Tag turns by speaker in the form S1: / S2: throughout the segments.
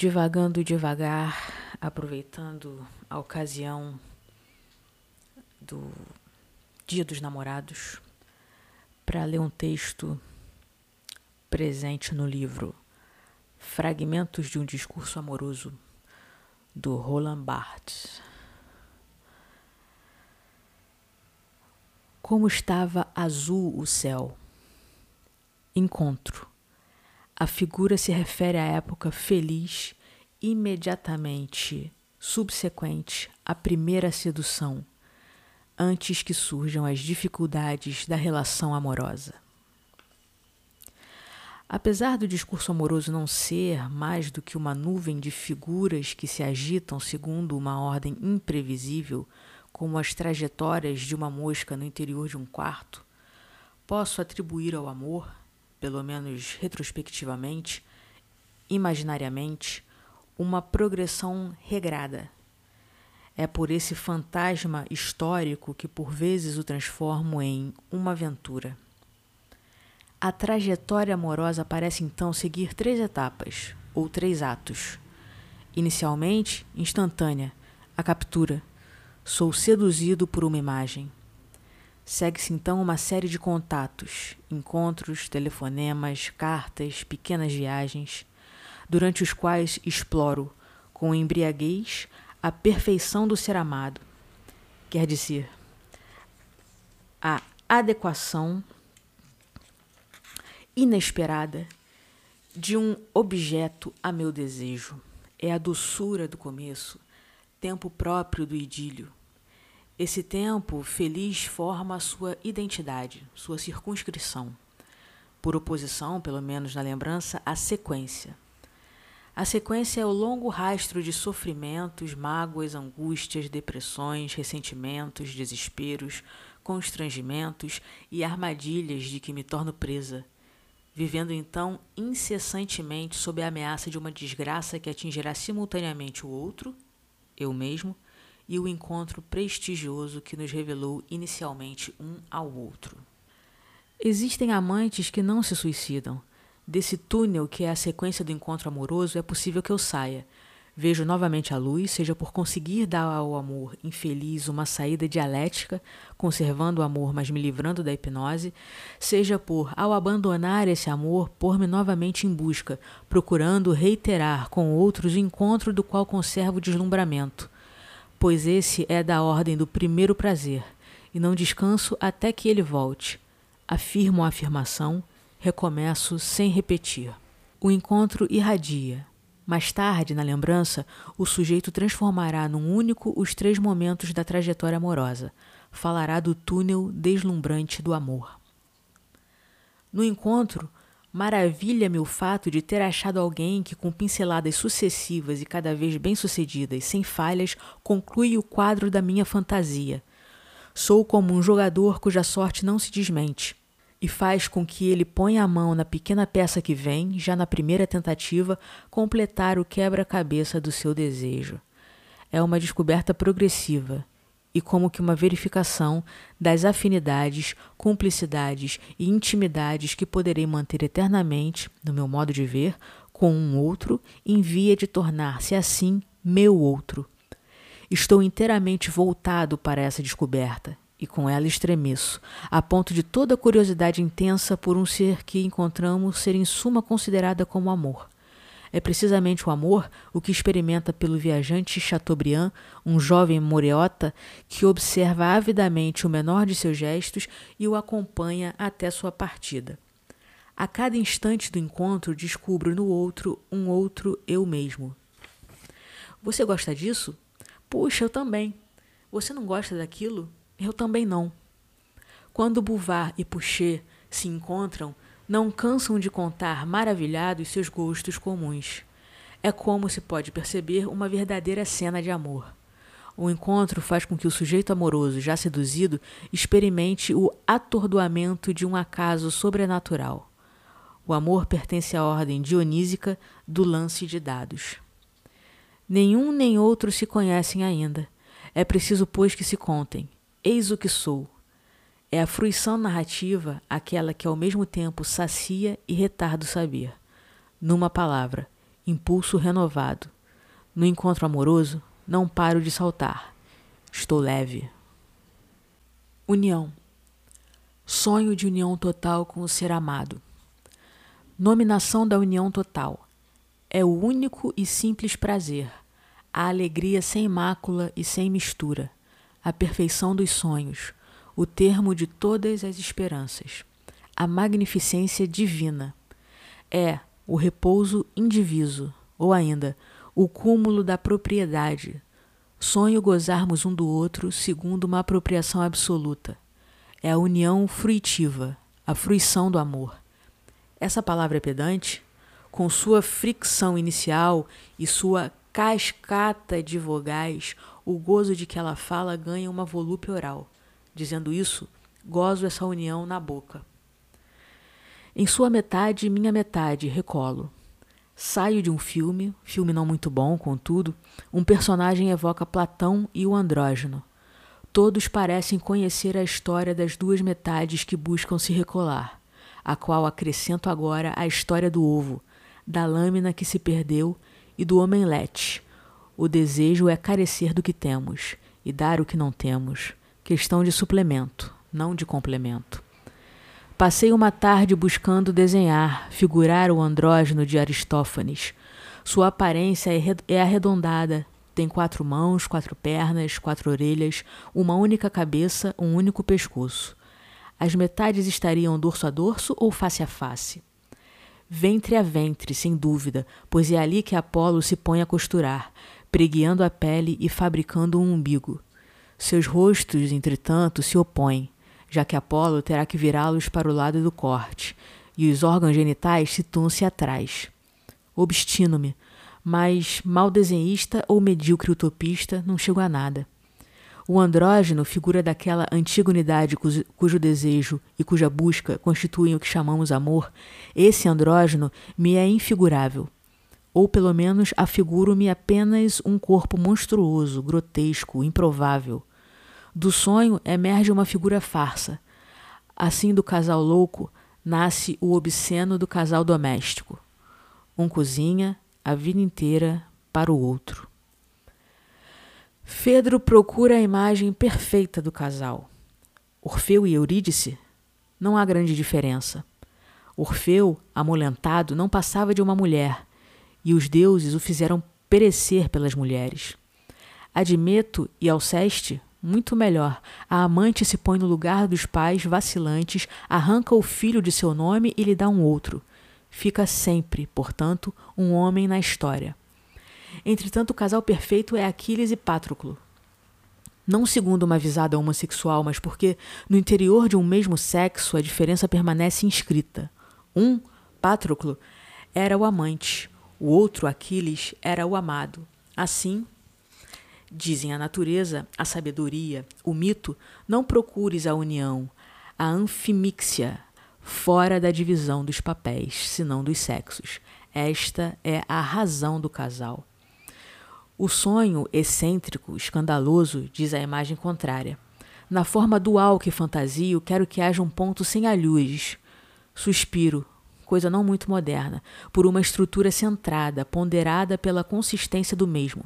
S1: Divagando devagar, aproveitando a ocasião do Dia dos Namorados para ler um texto presente no livro Fragmentos de um Discurso Amoroso do Roland Barthes. Como estava azul o céu. Encontro. A figura se refere à época feliz imediatamente subsequente à primeira sedução, antes que surjam as dificuldades da relação amorosa. Apesar do discurso amoroso não ser mais do que uma nuvem de figuras que se agitam segundo uma ordem imprevisível, como as trajetórias de uma mosca no interior de um quarto, posso atribuir ao amor, pelo menos retrospectivamente, imaginariamente, uma progressão regrada. É por esse fantasma histórico que por vezes o transformo em uma aventura. A trajetória amorosa parece então seguir três etapas, ou três atos. Inicialmente, instantânea, a captura, Sou seduzido por uma imagem. Segue-se então uma série de contatos, encontros, telefonemas, cartas, pequenas viagens, durante os quais exploro, com embriaguez, a perfeição do ser amado. Quer dizer, a adequação inesperada de um objeto a meu desejo. É a doçura do começo, tempo próprio do idílio esse tempo feliz forma a sua identidade, sua circunscrição. Por oposição, pelo menos na lembrança, à sequência. A sequência é o longo rastro de sofrimentos, mágoas, angústias, depressões, ressentimentos, desesperos, constrangimentos e armadilhas de que me torno presa, vivendo então incessantemente sob a ameaça de uma desgraça que atingirá simultaneamente o outro, eu mesmo, e o encontro prestigioso que nos revelou inicialmente um ao outro. Existem amantes que não se suicidam. Desse túnel que é a sequência do encontro amoroso, é possível que eu saia. Vejo novamente a luz, seja por conseguir dar ao amor infeliz uma saída dialética, conservando o amor, mas me livrando da hipnose, seja por, ao abandonar esse amor, pôr-me novamente em busca, procurando reiterar com outros o encontro do qual conservo o deslumbramento pois esse é da ordem do primeiro prazer, e não descanso até que ele volte. Afirmo a afirmação, recomeço sem repetir. O encontro irradia. Mais tarde, na lembrança, o sujeito transformará num único os três momentos da trajetória amorosa. Falará do túnel deslumbrante do amor. No encontro, Maravilha-me o fato de ter achado alguém que, com pinceladas sucessivas e cada vez bem-sucedidas, sem falhas, conclui o quadro da minha fantasia. Sou como um jogador cuja sorte não se desmente, e faz com que ele ponha a mão na pequena peça que vem, já na primeira tentativa, completar o quebra-cabeça do seu desejo. É uma descoberta progressiva e como que uma verificação das afinidades, cumplicidades e intimidades que poderei manter eternamente, no meu modo de ver, com um outro, em via de tornar-se assim meu outro. Estou inteiramente voltado para essa descoberta e com ela estremeço, a ponto de toda curiosidade intensa por um ser que encontramos ser em suma considerada como amor. É precisamente o amor o que experimenta pelo viajante Chateaubriand, um jovem moreota que observa avidamente o menor de seus gestos e o acompanha até sua partida. A cada instante do encontro descubro no outro um outro eu mesmo. Você gosta disso? Puxa, eu também. Você não gosta daquilo? Eu também não. Quando Bouvard e Pouchet se encontram, não cansam de contar maravilhados seus gostos comuns. É como se pode perceber uma verdadeira cena de amor. O encontro faz com que o sujeito amoroso, já seduzido, experimente o atordoamento de um acaso sobrenatural. O amor pertence à ordem dionísica do lance de dados. Nenhum nem outro se conhecem ainda. É preciso, pois, que se contem. Eis o que sou, é a fruição narrativa aquela que ao mesmo tempo sacia e retarda o saber. Numa palavra, impulso renovado. No encontro amoroso, não paro de saltar. Estou leve. União. Sonho de união total com o ser amado. Nominação da união total. É o único e simples prazer, a alegria sem mácula e sem mistura, a perfeição dos sonhos, o termo de todas as esperanças, a magnificência divina. É o repouso indiviso, ou ainda, o cúmulo da propriedade. Sonho gozarmos um do outro segundo uma apropriação absoluta é a união fruitiva, a fruição do amor. Essa palavra é pedante, com sua fricção inicial e sua cascata de vogais, o gozo de que ela fala ganha uma volúpia oral. Dizendo isso, gozo essa união na boca. Em sua metade, minha metade, recolo. Saio de um filme, filme não muito bom, contudo, um personagem evoca Platão e o andrógeno. Todos parecem conhecer a história das duas metades que buscam se recolar, a qual acrescento agora a história do ovo, da lâmina que se perdeu e do omelete. O desejo é carecer do que temos e dar o que não temos, questão de suplemento, não de complemento. Passei uma tarde buscando desenhar, figurar o andrógeno de Aristófanes. Sua aparência é, é arredondada, tem quatro mãos, quatro pernas, quatro orelhas, uma única cabeça, um único pescoço. As metades estariam dorso a dorso ou face a face? Ventre a ventre, sem dúvida, pois é ali que Apolo se põe a costurar, preguiando a pele e fabricando um umbigo. Seus rostos, entretanto, se opõem, já que Apolo terá que virá-los para o lado do corte, e os órgãos genitais situam-se atrás. Obstino-me, mas mal desenhista ou medíocre utopista não chegou a nada. O andrógeno, figura daquela antiga unidade cujo desejo e cuja busca constituem o que chamamos amor, esse andrógeno me é infigurável. Ou pelo menos afiguro-me apenas um corpo monstruoso, grotesco, improvável. Do sonho emerge uma figura farsa. Assim, do casal louco, nasce o obsceno do casal doméstico. Um cozinha, a vida inteira para o outro. Fedro procura a imagem perfeita do casal. Orfeu e Eurídice? Não há grande diferença. Orfeu, amolentado, não passava de uma mulher, e os deuses o fizeram perecer pelas mulheres. Admeto e Alceste, muito melhor. A amante se põe no lugar dos pais vacilantes, arranca o filho de seu nome e lhe dá um outro fica sempre, portanto, um homem na história. Entretanto, o casal perfeito é Aquiles e Patroclo. Não segundo uma visada homossexual, mas porque no interior de um mesmo sexo a diferença permanece inscrita. Um, Patroclo, era o amante, o outro, Aquiles, era o amado. Assim, dizem a natureza, a sabedoria, o mito, não procures a união, a anfimíxia, fora da divisão dos papéis, senão dos sexos. Esta é a razão do casal. O sonho excêntrico, escandaloso, diz a imagem contrária. Na forma dual que fantasio, quero que haja um ponto sem alhures. Suspiro, coisa não muito moderna, por uma estrutura centrada, ponderada pela consistência do mesmo.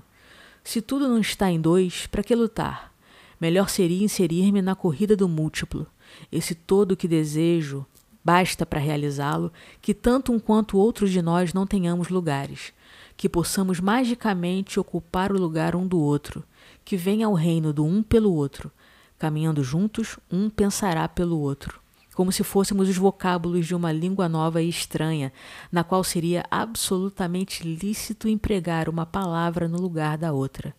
S1: Se tudo não está em dois, para que lutar? Melhor seria inserir-me na corrida do múltiplo. Esse todo que desejo, Basta para realizá-lo que tanto um quanto outro de nós não tenhamos lugares, que possamos magicamente ocupar o lugar um do outro, que venha ao reino do um pelo outro. Caminhando juntos, um pensará pelo outro, como se fôssemos os vocábulos de uma língua nova e estranha, na qual seria absolutamente lícito empregar uma palavra no lugar da outra.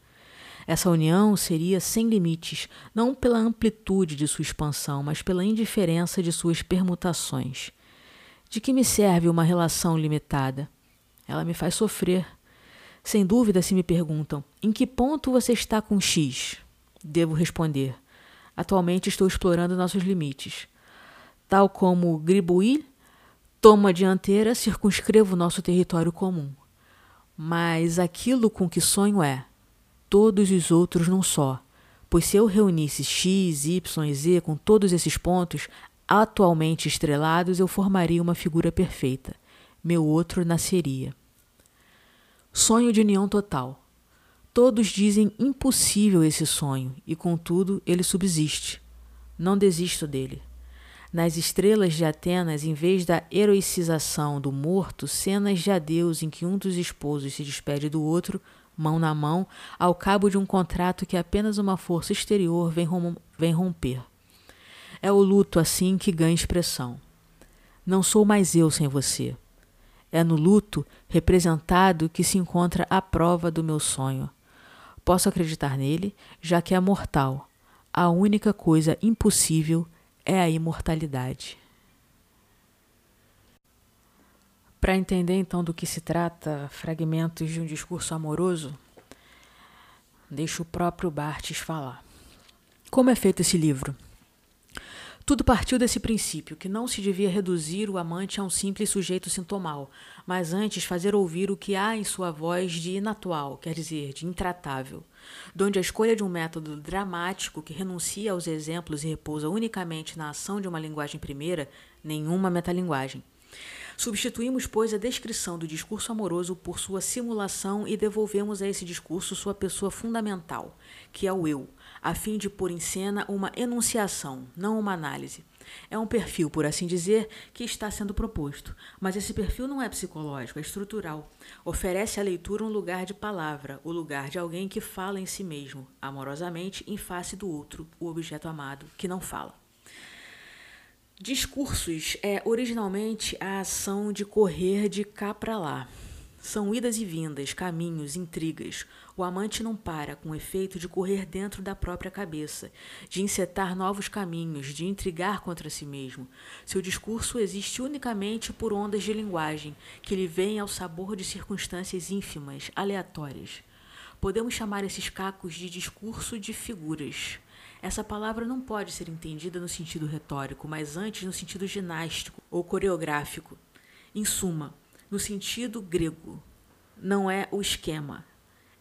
S1: Essa união seria sem limites, não pela amplitude de sua expansão, mas pela indiferença de suas permutações. De que me serve uma relação limitada? Ela me faz sofrer. Sem dúvida, se me perguntam: em que ponto você está com X? Devo responder: atualmente estou explorando nossos limites. Tal como Gribouille toma a dianteira, circunscrevo nosso território comum. Mas aquilo com que sonho é todos os outros num só. Pois se eu reunisse x, y z com todos esses pontos atualmente estrelados, eu formaria uma figura perfeita. Meu outro nasceria. Sonho de união total. Todos dizem impossível esse sonho, e contudo ele subsiste. Não desisto dele. Nas estrelas de Atenas, em vez da heroicização do morto, cenas de adeus em que um dos esposos se despede do outro, mão na mão, ao cabo de um contrato que apenas uma força exterior vem, rom vem romper. É o luto assim que ganha expressão. Não sou mais eu sem você. É no luto representado que se encontra a prova do meu sonho. Posso acreditar nele, já que é mortal. A única coisa impossível é a imortalidade. Para entender então do que se trata fragmentos de um discurso amoroso, deixo o próprio Bartes falar. Como é feito esse livro? Tudo partiu desse princípio, que não se devia reduzir o amante a um simples sujeito sintomal, mas antes fazer ouvir o que há em sua voz de inatual, quer dizer, de intratável, donde a escolha de um método dramático que renuncia aos exemplos e repousa unicamente na ação de uma linguagem primeira, nenhuma metalinguagem. Substituímos, pois, a descrição do discurso amoroso por sua simulação e devolvemos a esse discurso sua pessoa fundamental, que é o eu, a fim de pôr em cena uma enunciação, não uma análise. É um perfil, por assim dizer, que está sendo proposto, mas esse perfil não é psicológico, é estrutural. Oferece à leitura um lugar de palavra, o lugar de alguém que fala em si mesmo, amorosamente, em face do outro, o objeto amado, que não fala. Discursos é originalmente a ação de correr de cá para lá. São idas e vindas, caminhos, intrigas. O amante não para com o efeito de correr dentro da própria cabeça, de encetar novos caminhos, de intrigar contra si mesmo. Seu discurso existe unicamente por ondas de linguagem, que lhe vêm ao sabor de circunstâncias ínfimas, aleatórias. Podemos chamar esses cacos de discurso de figuras. Essa palavra não pode ser entendida no sentido retórico, mas antes no sentido ginástico ou coreográfico. Em suma, no sentido grego. Não é o esquema.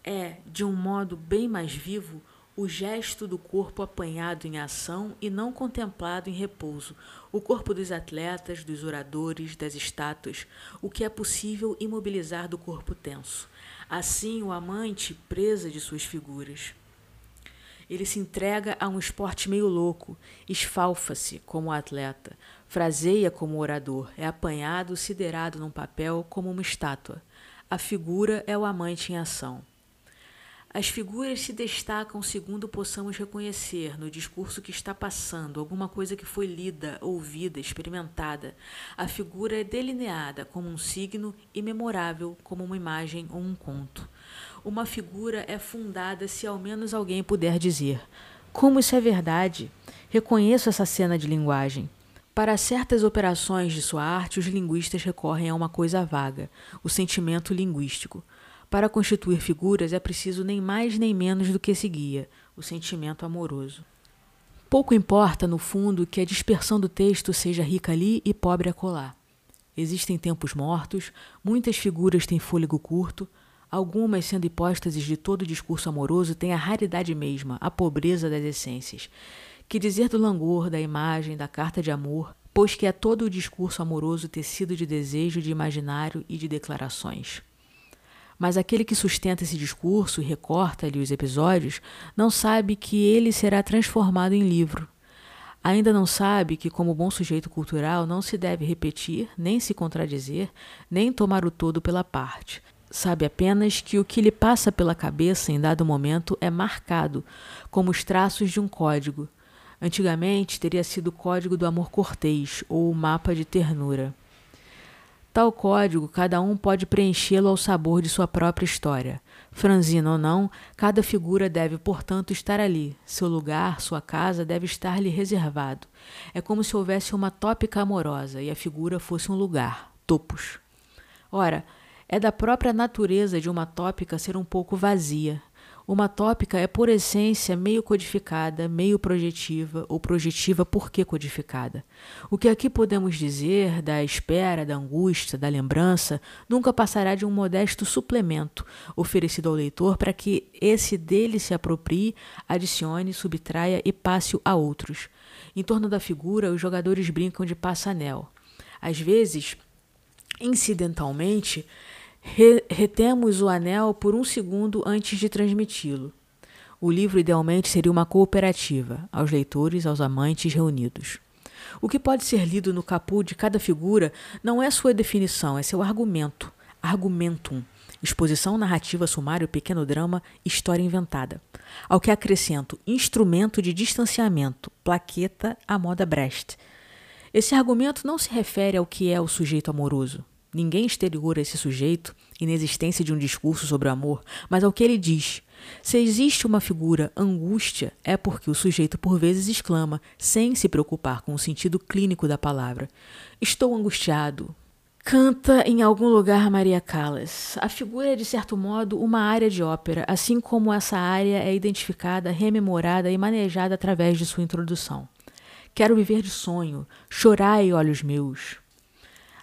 S1: É, de um modo bem mais vivo, o gesto do corpo apanhado em ação e não contemplado em repouso, o corpo dos atletas, dos oradores, das estátuas, o que é possível imobilizar do corpo tenso. Assim, o amante presa de suas figuras. Ele se entrega a um esporte meio louco, esfalfa-se como atleta, fraseia como orador, é apanhado, siderado num papel como uma estátua. A figura é o amante em ação. As figuras se destacam segundo possamos reconhecer no discurso que está passando, alguma coisa que foi lida, ouvida, experimentada. A figura é delineada como um signo e memorável como uma imagem ou um conto. Uma figura é fundada se ao menos alguém puder dizer: Como isso é verdade? Reconheço essa cena de linguagem. Para certas operações de sua arte, os linguistas recorrem a uma coisa vaga, o sentimento linguístico. Para constituir figuras é preciso nem mais nem menos do que esse guia, o sentimento amoroso. Pouco importa, no fundo, que a dispersão do texto seja rica ali e pobre acolá. Existem tempos mortos, muitas figuras têm fôlego curto, algumas sendo hipóstases de todo discurso amoroso têm a raridade mesma, a pobreza das essências. Que dizer do langor, da imagem, da carta de amor, pois que é todo o discurso amoroso tecido de desejo, de imaginário e de declarações. Mas aquele que sustenta esse discurso e recorta-lhe os episódios não sabe que ele será transformado em livro. Ainda não sabe que, como bom sujeito cultural, não se deve repetir, nem se contradizer, nem tomar o todo pela parte. Sabe apenas que o que lhe passa pela cabeça em dado momento é marcado, como os traços de um código Antigamente teria sido o código do amor cortês ou o mapa de ternura. Tal código, cada um pode preenchê-lo ao sabor de sua própria história. Franzina ou não, cada figura deve, portanto, estar ali. Seu lugar, sua casa, deve estar-lhe reservado. É como se houvesse uma tópica amorosa e a figura fosse um lugar, topos. Ora, é da própria natureza de uma tópica ser um pouco vazia, uma tópica é, por essência, meio codificada, meio projetiva ou projetiva porque codificada. O que aqui podemos dizer da espera, da angústia, da lembrança, nunca passará de um modesto suplemento oferecido ao leitor para que esse dele se aproprie, adicione, subtraia e passe-o a outros. Em torno da figura, os jogadores brincam de passa-anel. Às vezes, incidentalmente, Re retemos o anel por um segundo antes de transmiti-lo. O livro idealmente seria uma cooperativa, aos leitores, aos amantes reunidos. O que pode ser lido no capô de cada figura não é sua definição, é seu argumento, argumentum, exposição narrativa, sumário, pequeno drama, história inventada. Ao que acrescento instrumento de distanciamento, plaqueta à moda Brecht. Esse argumento não se refere ao que é o sujeito amoroso. Ninguém exterior a esse sujeito, inexistência de um discurso sobre o amor, mas ao que ele diz. Se existe uma figura angústia, é porque o sujeito por vezes exclama, sem se preocupar com o sentido clínico da palavra: Estou angustiado, Canta em algum lugar Maria Callas. A figura é, de certo modo, uma área de ópera, assim como essa área é identificada, rememorada e manejada através de sua introdução. Quero viver de sonho, chorai, olhos meus.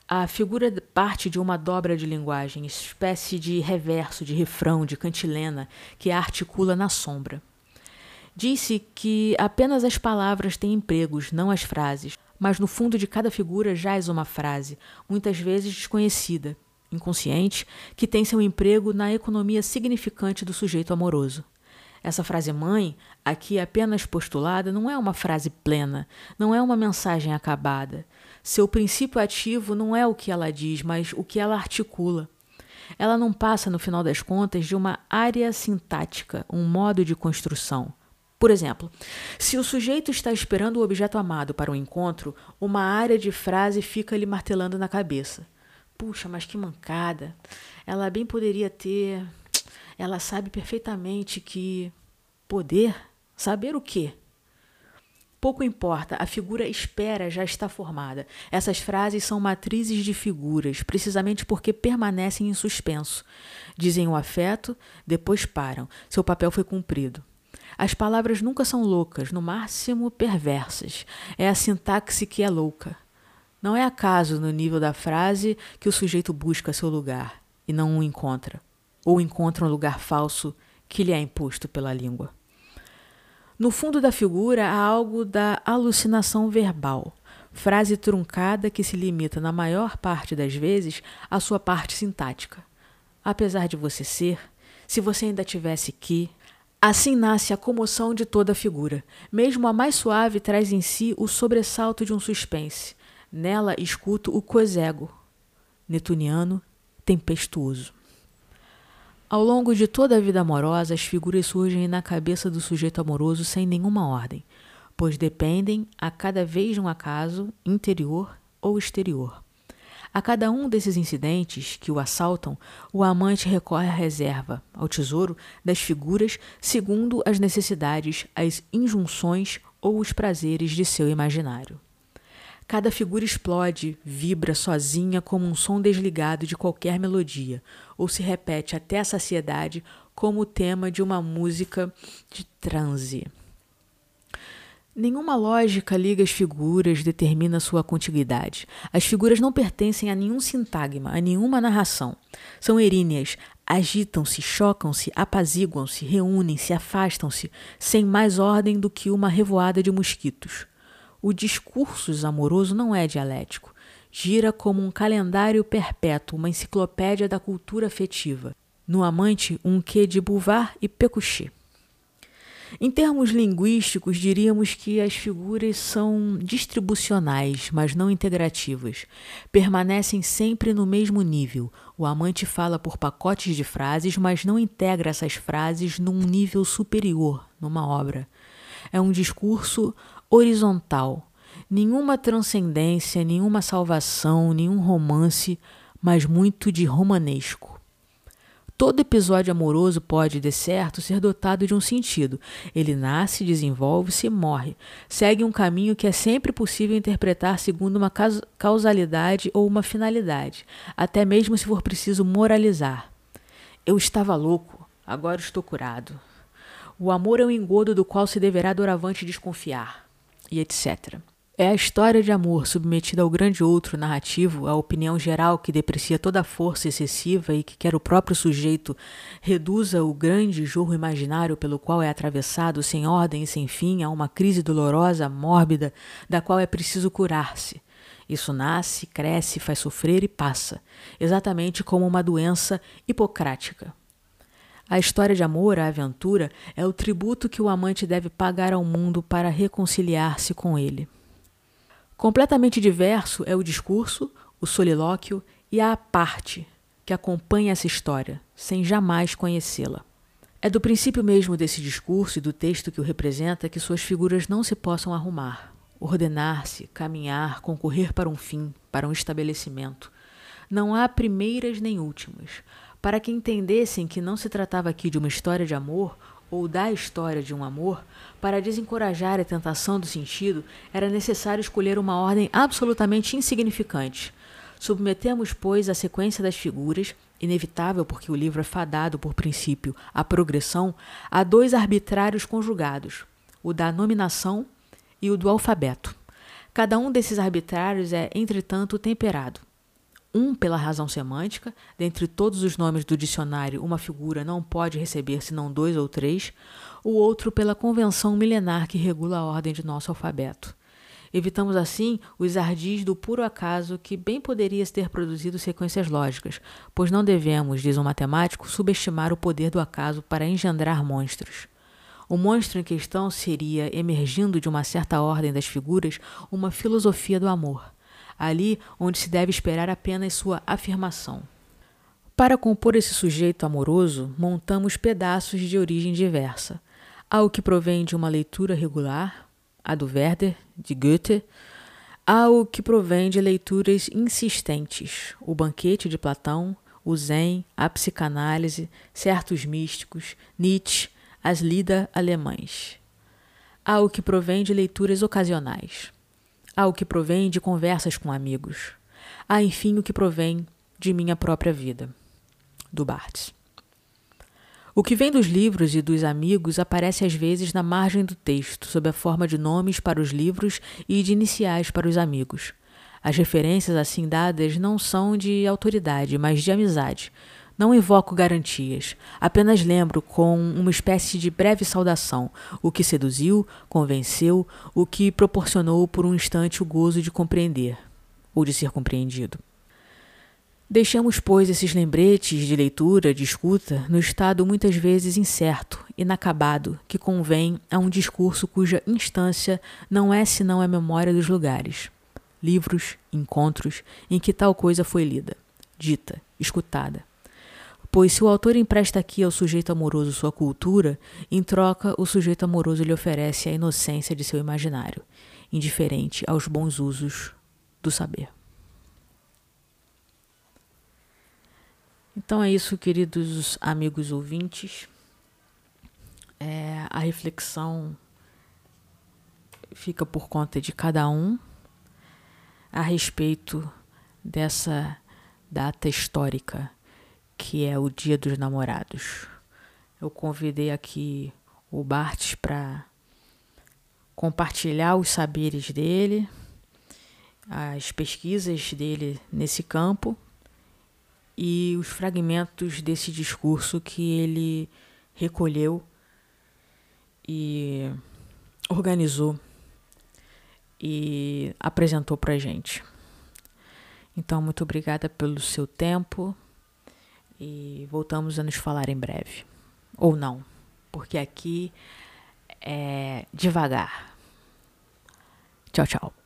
S1: A figura parte de uma dobra de linguagem, espécie de reverso, de refrão, de cantilena, que a articula na sombra. Disse que apenas as palavras têm empregos, não as frases mas no fundo de cada figura jaz uma frase, muitas vezes desconhecida, inconsciente, que tem seu emprego na economia significante do sujeito amoroso. Essa frase mãe, aqui apenas postulada, não é uma frase plena, não é uma mensagem acabada. Seu princípio ativo não é o que ela diz, mas o que ela articula. Ela não passa, no final das contas, de uma área sintática, um modo de construção. Por exemplo, se o sujeito está esperando o objeto amado para um encontro, uma área de frase fica lhe martelando na cabeça. Puxa, mas que mancada! Ela bem poderia ter. Ela sabe perfeitamente que. Poder? Saber o quê? Pouco importa, a figura espera já está formada. Essas frases são matrizes de figuras, precisamente porque permanecem em suspenso. Dizem o afeto, depois param. Seu papel foi cumprido. As palavras nunca são loucas, no máximo perversas. É a sintaxe que é louca. Não é acaso no nível da frase que o sujeito busca seu lugar e não o encontra, ou encontra um lugar falso que lhe é imposto pela língua. No fundo da figura há algo da alucinação verbal, frase truncada que se limita, na maior parte das vezes, à sua parte sintática. Apesar de você ser, se você ainda tivesse que, Assim nasce a comoção de toda a figura. Mesmo a mais suave traz em si o sobressalto de um suspense. Nela escuto o cosego, netuniano, tempestuoso. Ao longo de toda a vida amorosa, as figuras surgem na cabeça do sujeito amoroso sem nenhuma ordem, pois dependem a cada vez de um acaso interior ou exterior. A cada um desses incidentes que o assaltam, o amante recorre à reserva, ao tesouro das figuras segundo as necessidades, as injunções ou os prazeres de seu imaginário. Cada figura explode, vibra sozinha como um som desligado de qualquer melodia, ou se repete até a saciedade como o tema de uma música de transe. Nenhuma lógica liga as figuras, determina sua contiguidade. As figuras não pertencem a nenhum sintagma, a nenhuma narração. São eríneas, agitam-se, chocam-se, apaziguam-se, reúnem-se, afastam-se, sem mais ordem do que uma revoada de mosquitos. O discurso amoroso não é dialético. Gira como um calendário perpétuo, uma enciclopédia da cultura afetiva. No amante, um quê de Bouvard e Pécuchet. Em termos linguísticos, diríamos que as figuras são distribucionais, mas não integrativas. Permanecem sempre no mesmo nível. O amante fala por pacotes de frases, mas não integra essas frases num nível superior, numa obra. É um discurso horizontal. Nenhuma transcendência, nenhuma salvação, nenhum romance, mas muito de romanesco. Todo episódio amoroso pode, de certo, ser dotado de um sentido. Ele nasce, desenvolve-se e morre. Segue um caminho que é sempre possível interpretar segundo uma causalidade ou uma finalidade, até mesmo se for preciso moralizar. Eu estava louco, agora estou curado. O amor é um engodo do qual se deverá doravante desconfiar, e etc. É a história de amor submetida ao grande outro narrativo, a opinião geral que deprecia toda a força excessiva e que quer o próprio sujeito reduza o grande jorro imaginário pelo qual é atravessado sem ordem e sem fim a uma crise dolorosa, mórbida, da qual é preciso curar-se. Isso nasce, cresce, faz sofrer e passa, exatamente como uma doença hipocrática. A história de amor, a aventura, é o tributo que o amante deve pagar ao mundo para reconciliar-se com ele. Completamente diverso é o discurso, o solilóquio e a parte que acompanha essa história, sem jamais conhecê-la. É do princípio mesmo desse discurso e do texto que o representa que suas figuras não se possam arrumar, ordenar-se, caminhar, concorrer para um fim, para um estabelecimento. Não há primeiras nem últimas. Para que entendessem que não se tratava aqui de uma história de amor ou da história de um amor, para desencorajar a tentação do sentido, era necessário escolher uma ordem absolutamente insignificante. Submetemos, pois, a sequência das figuras, inevitável porque o livro é fadado por princípio à progressão, a dois arbitrários conjugados, o da nominação e o do alfabeto. Cada um desses arbitrários é, entretanto, temperado. Um pela razão semântica, dentre todos os nomes do dicionário, uma figura não pode receber senão dois ou três, o outro pela convenção milenar que regula a ordem de nosso alfabeto. Evitamos assim os ardis do puro acaso que bem poderia ter produzido sequências lógicas, pois não devemos, diz um matemático, subestimar o poder do acaso para engendrar monstros. O monstro em questão seria, emergindo de uma certa ordem das figuras, uma filosofia do amor ali onde se deve esperar apenas sua afirmação. Para compor esse sujeito amoroso, montamos pedaços de origem diversa. Há o que provém de uma leitura regular, a do Werder, de Goethe, há o que provém de leituras insistentes, o Banquete de Platão, o Zen, a psicanálise, certos místicos, Nietzsche, as Lida alemães. Há o que provém de leituras ocasionais. Há o que provém de conversas com amigos. Há, enfim, o que provém de minha própria vida. Do Barthes. O que vem dos livros e dos amigos aparece às vezes na margem do texto, sob a forma de nomes para os livros e de iniciais para os amigos. As referências assim dadas não são de autoridade, mas de amizade, não invoco garantias, apenas lembro com uma espécie de breve saudação o que seduziu, convenceu, o que proporcionou por um instante o gozo de compreender ou de ser compreendido. Deixamos, pois, esses lembretes de leitura, de escuta, no estado muitas vezes incerto, inacabado, que convém a um discurso cuja instância não é senão a memória dos lugares, livros, encontros em que tal coisa foi lida, dita, escutada. Pois se o autor empresta aqui ao sujeito amoroso sua cultura, em troca o sujeito amoroso lhe oferece a inocência de seu imaginário, indiferente aos bons usos do saber. Então é isso, queridos amigos ouvintes. É, a reflexão fica por conta de cada um a respeito dessa data histórica que é o Dia dos Namorados. Eu convidei aqui o Bart para compartilhar os saberes dele, as pesquisas dele nesse campo e os fragmentos desse discurso que ele recolheu e organizou e apresentou para gente. Então, muito obrigada pelo seu tempo e voltamos a nos falar em breve. Ou não, porque aqui é devagar. Tchau, tchau.